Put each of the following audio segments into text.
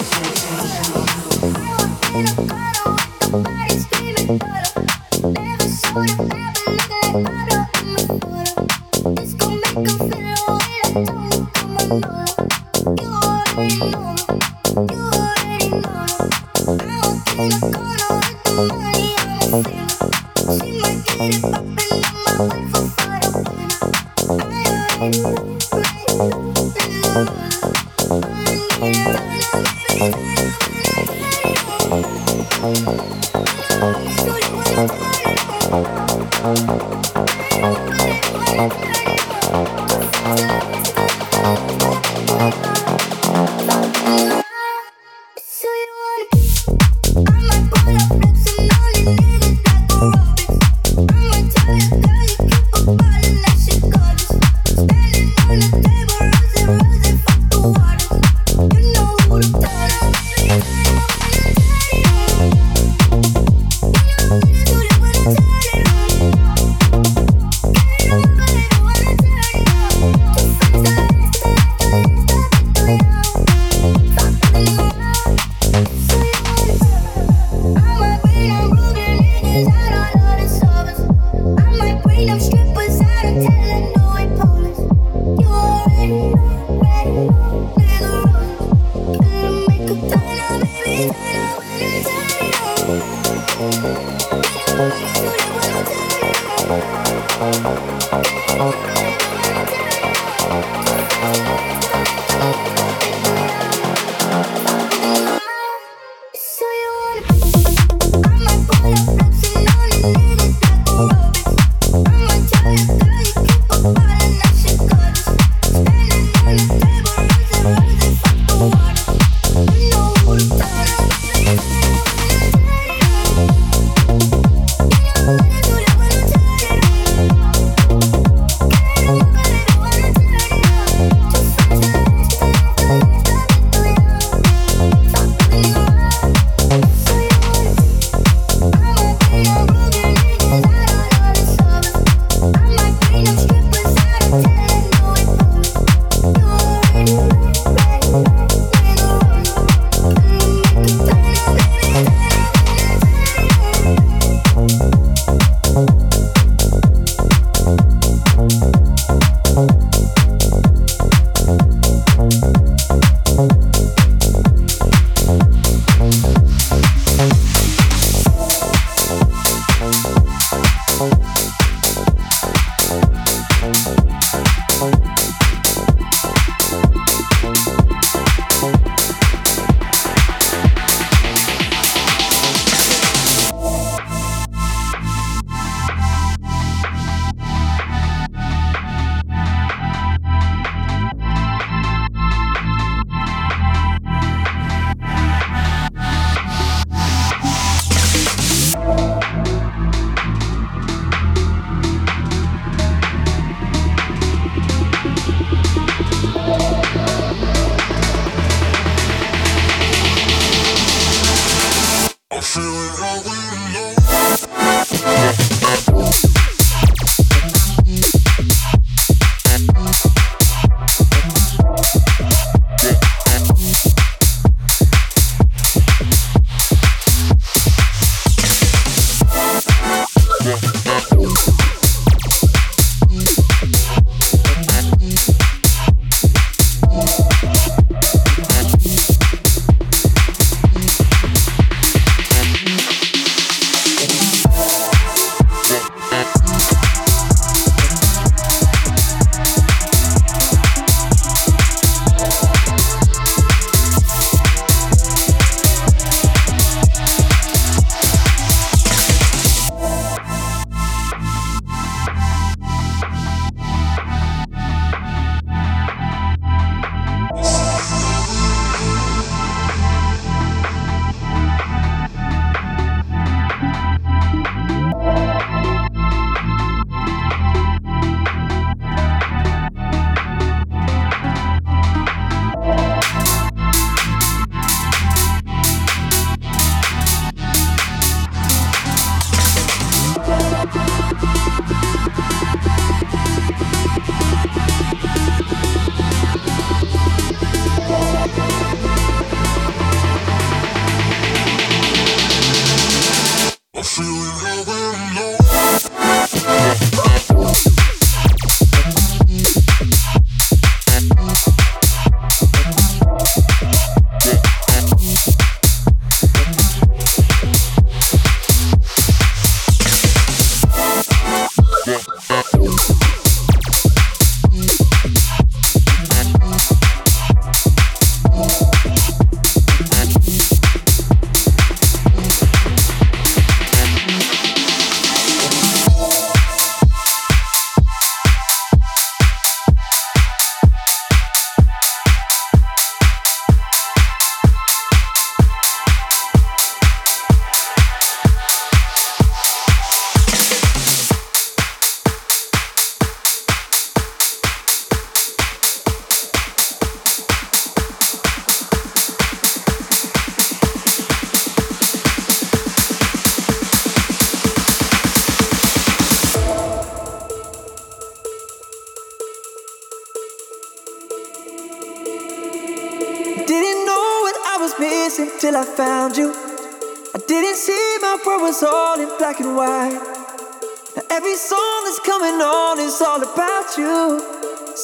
Never saw you, never, looking never.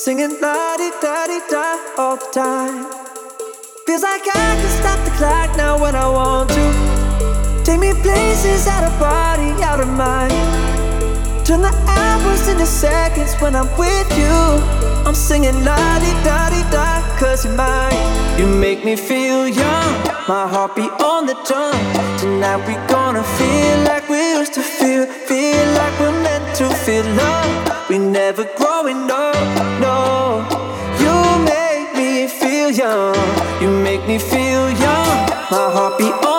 Singing la di da di da all the time. Feels like I can stop the clock now when I want to. Take me places out of body, out of mind. Turn the hours into seconds when I'm with you. I'm singing la di da di da, cause you're mine. You make me feel young, my heart be on the drum. Tonight we gonna feel like we used to feel, feel like we're meant to feel love. We never growing up, no. You make me feel young. You make me feel young. My heart be.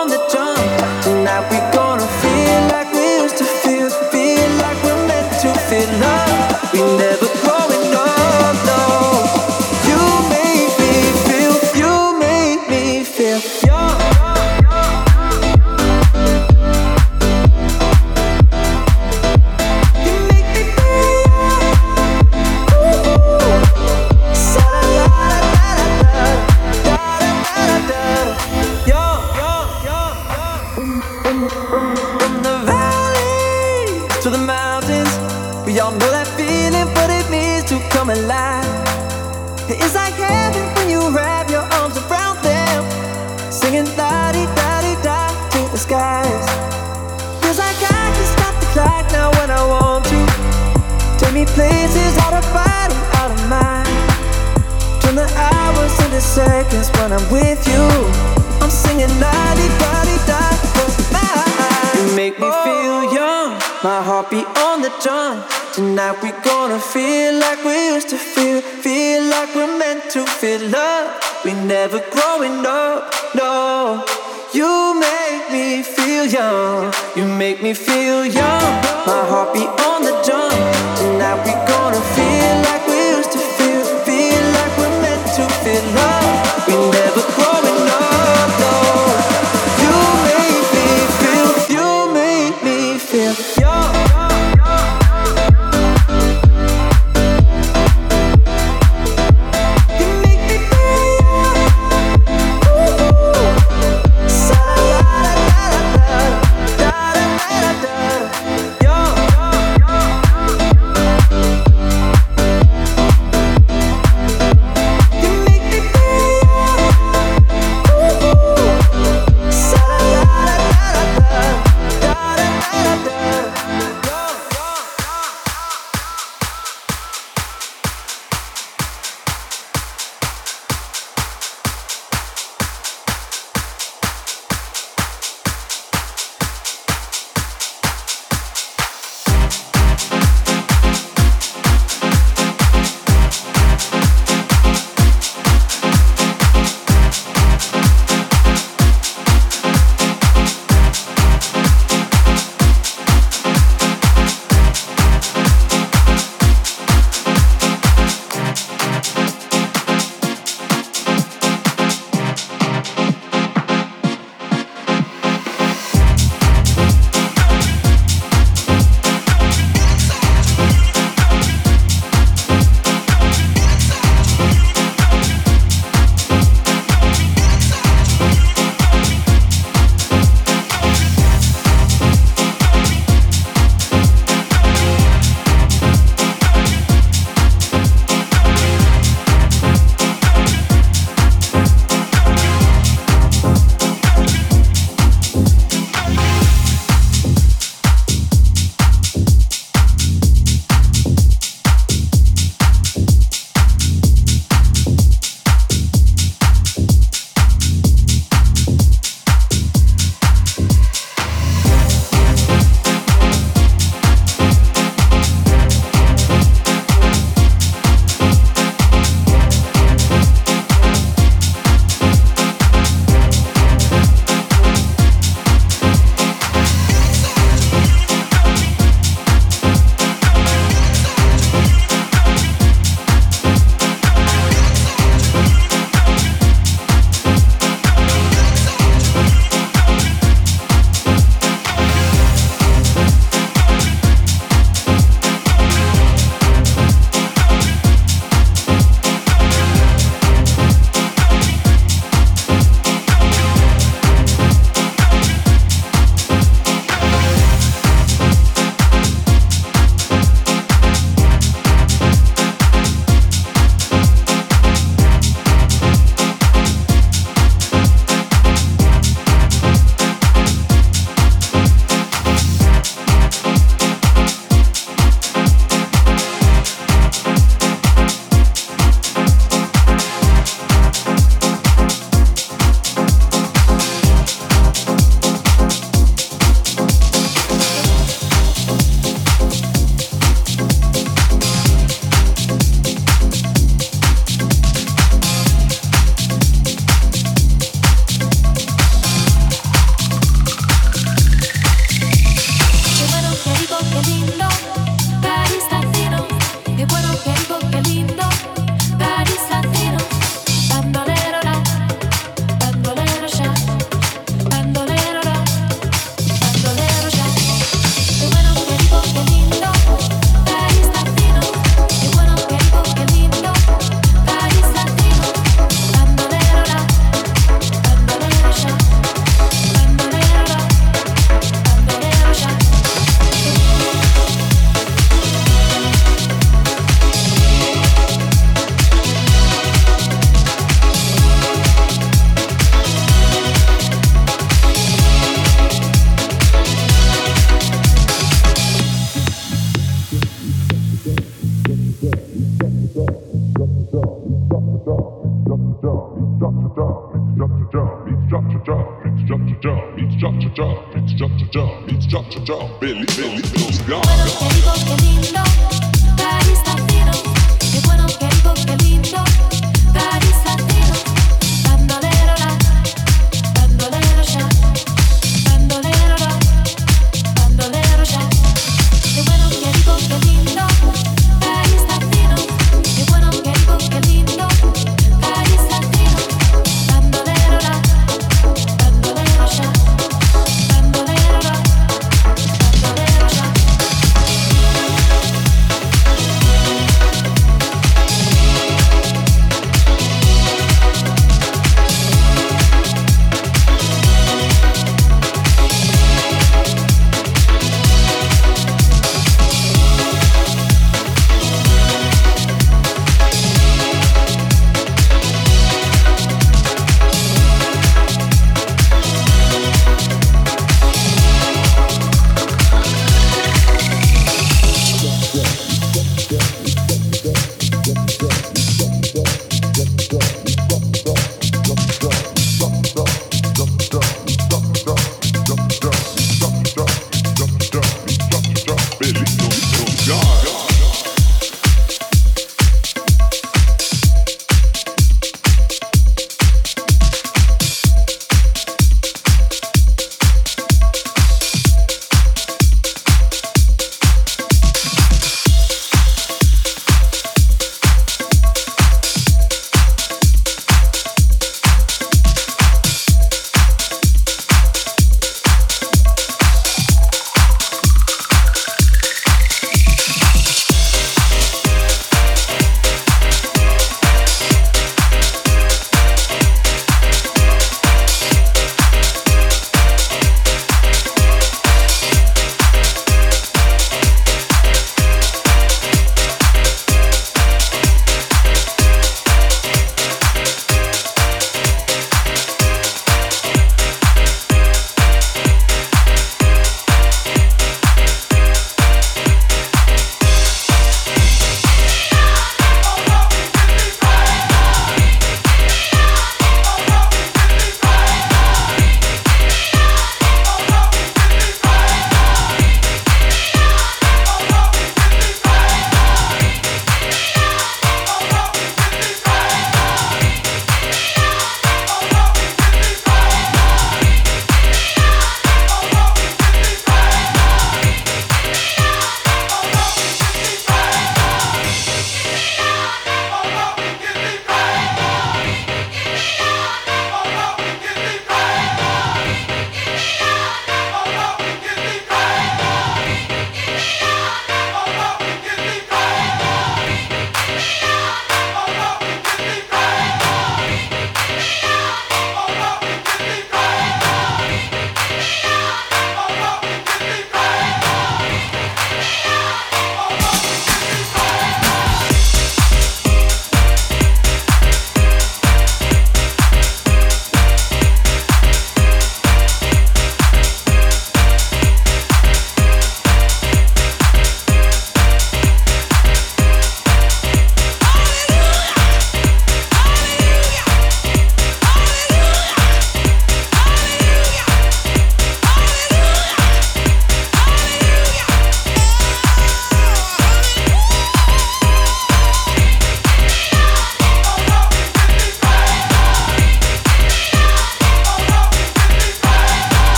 it's jump to jump, it's jump to jump, it's jump to jump, it's jump to jump, it's jump to jump, Billy, Billy, Billy, Billy, Billy, Billy, Billy, Billy, Billy, Billy,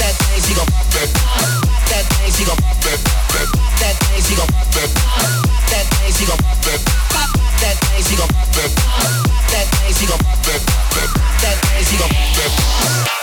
that thing, she gon' pop it. Pop that thing, she gon' pop it. Pop that thing, she gon' pop it. Pop that thing, she gon' pop it. Pop that thing, she gon' pop it. Pop that thing, she gon' pop it. Pop that thing, she gon' pop it.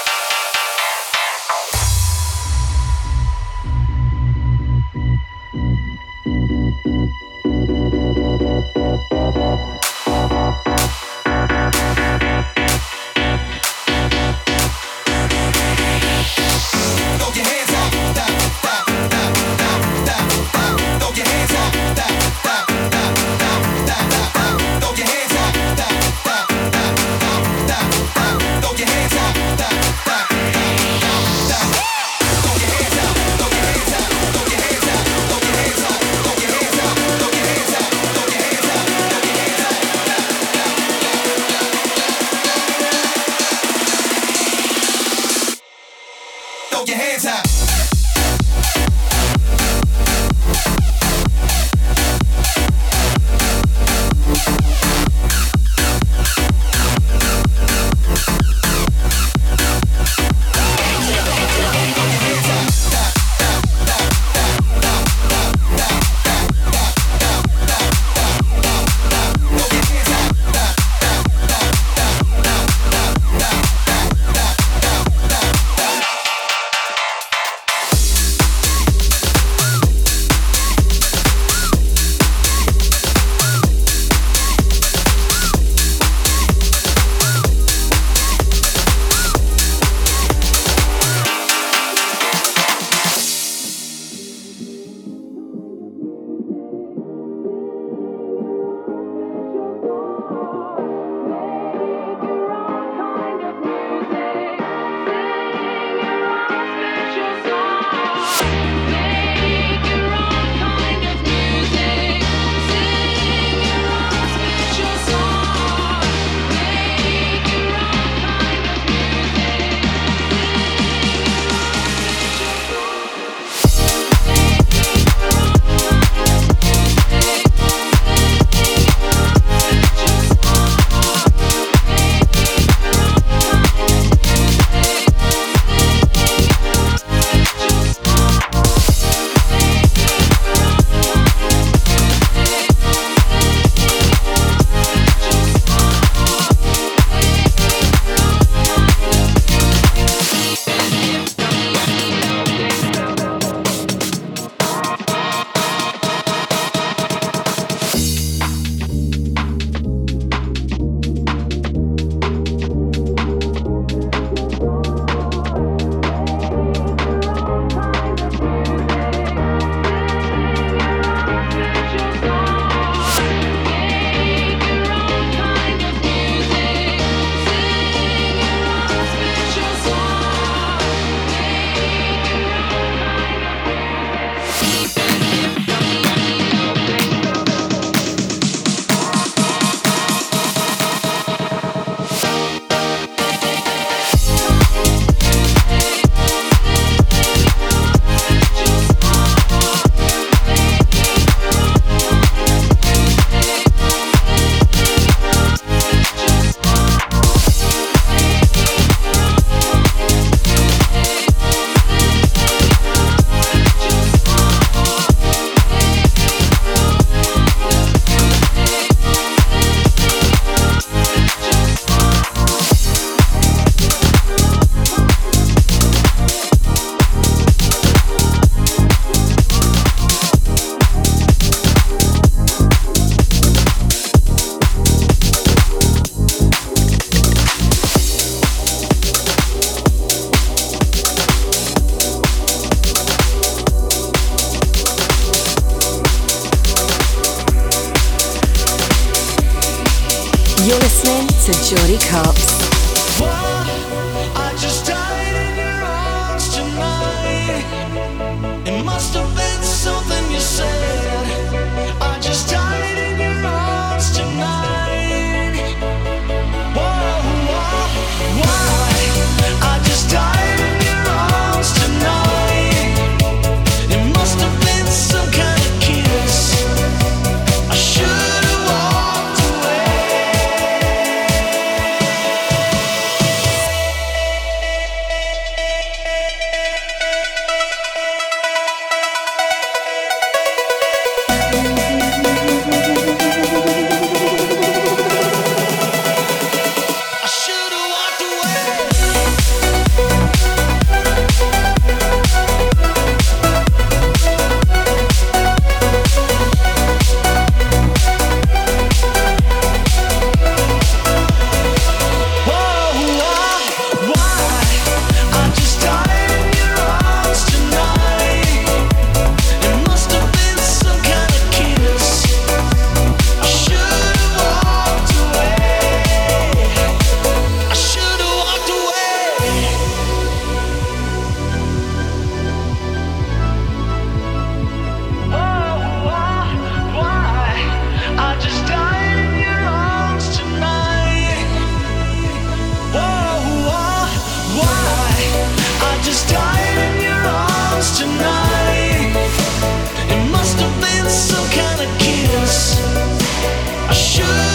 should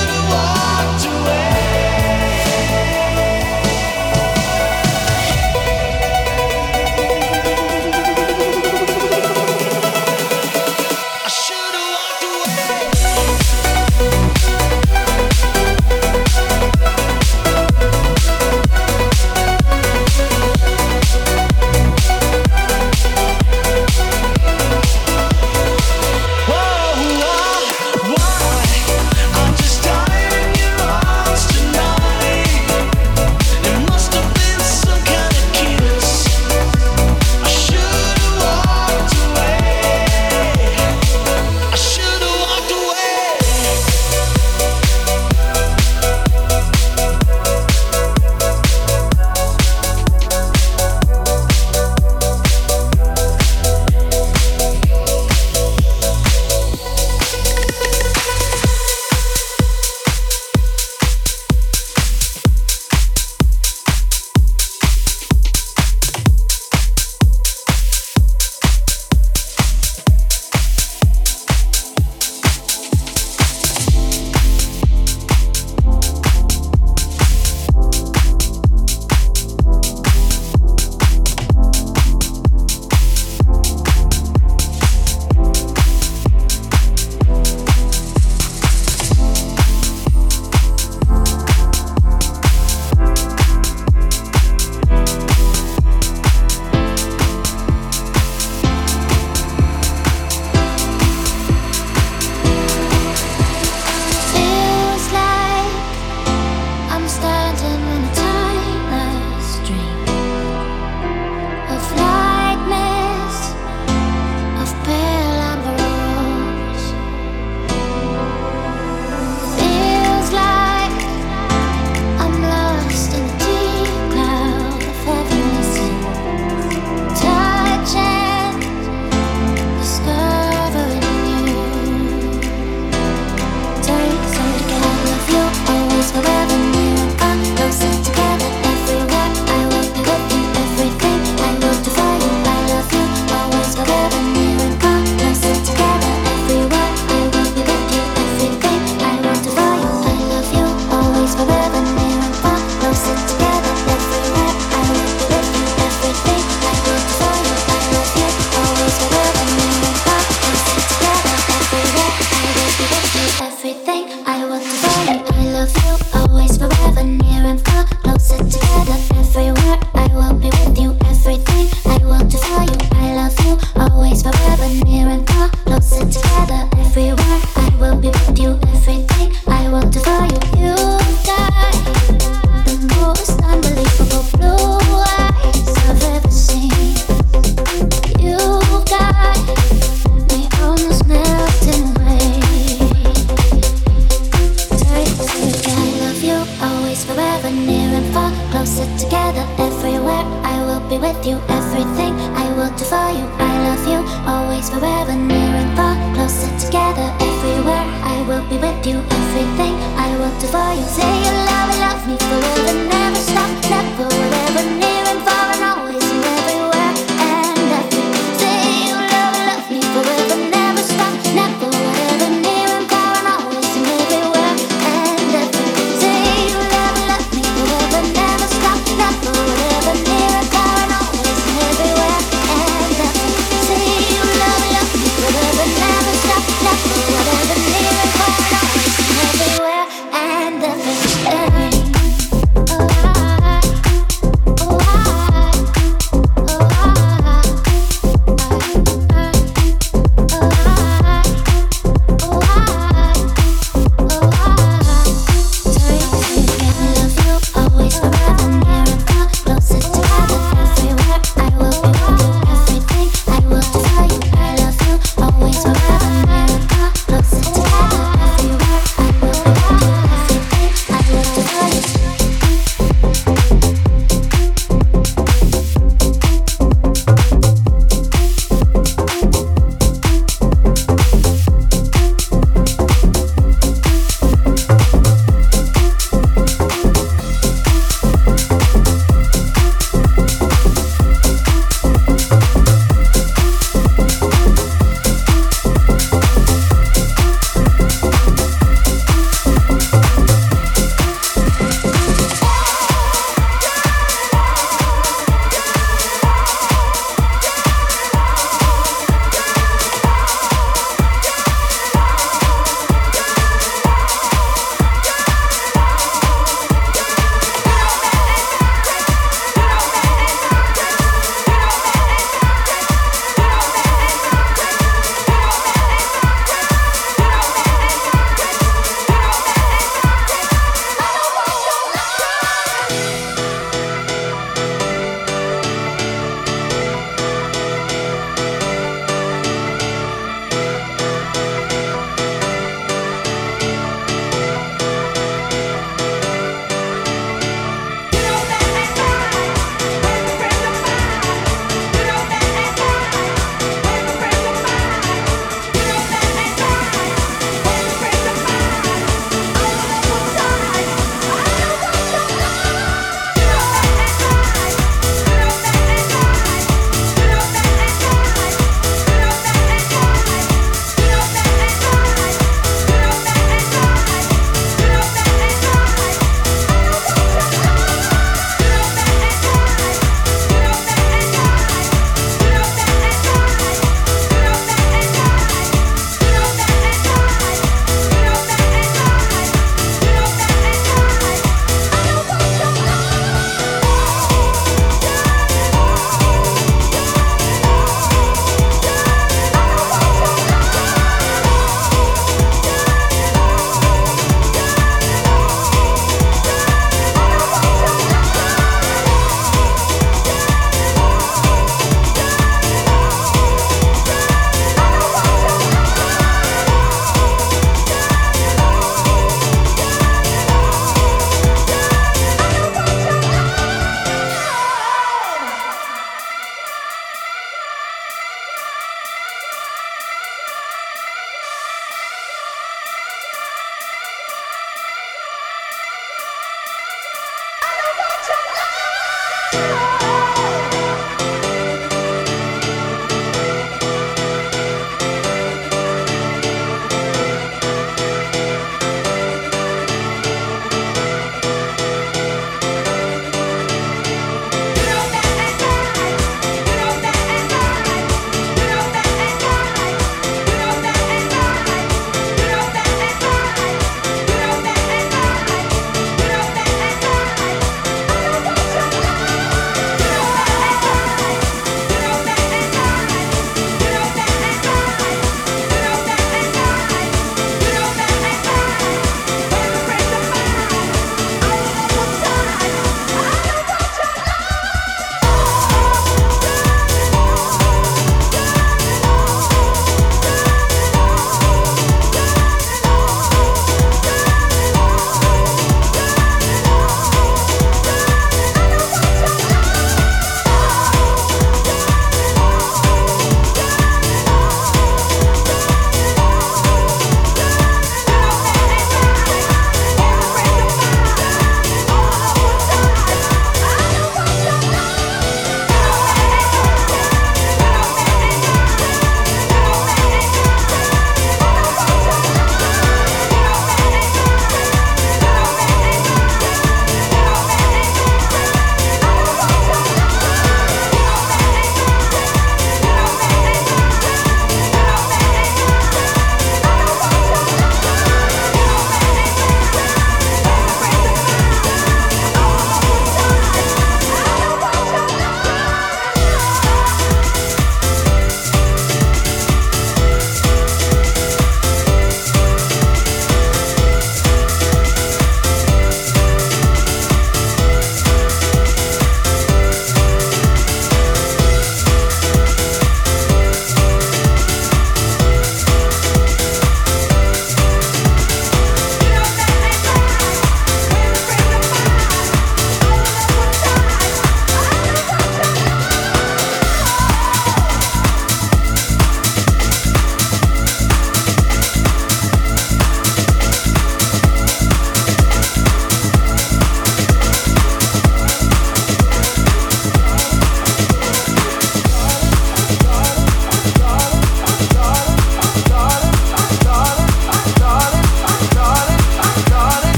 Jordy Copz. Yeah.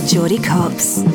By Jordy Copz.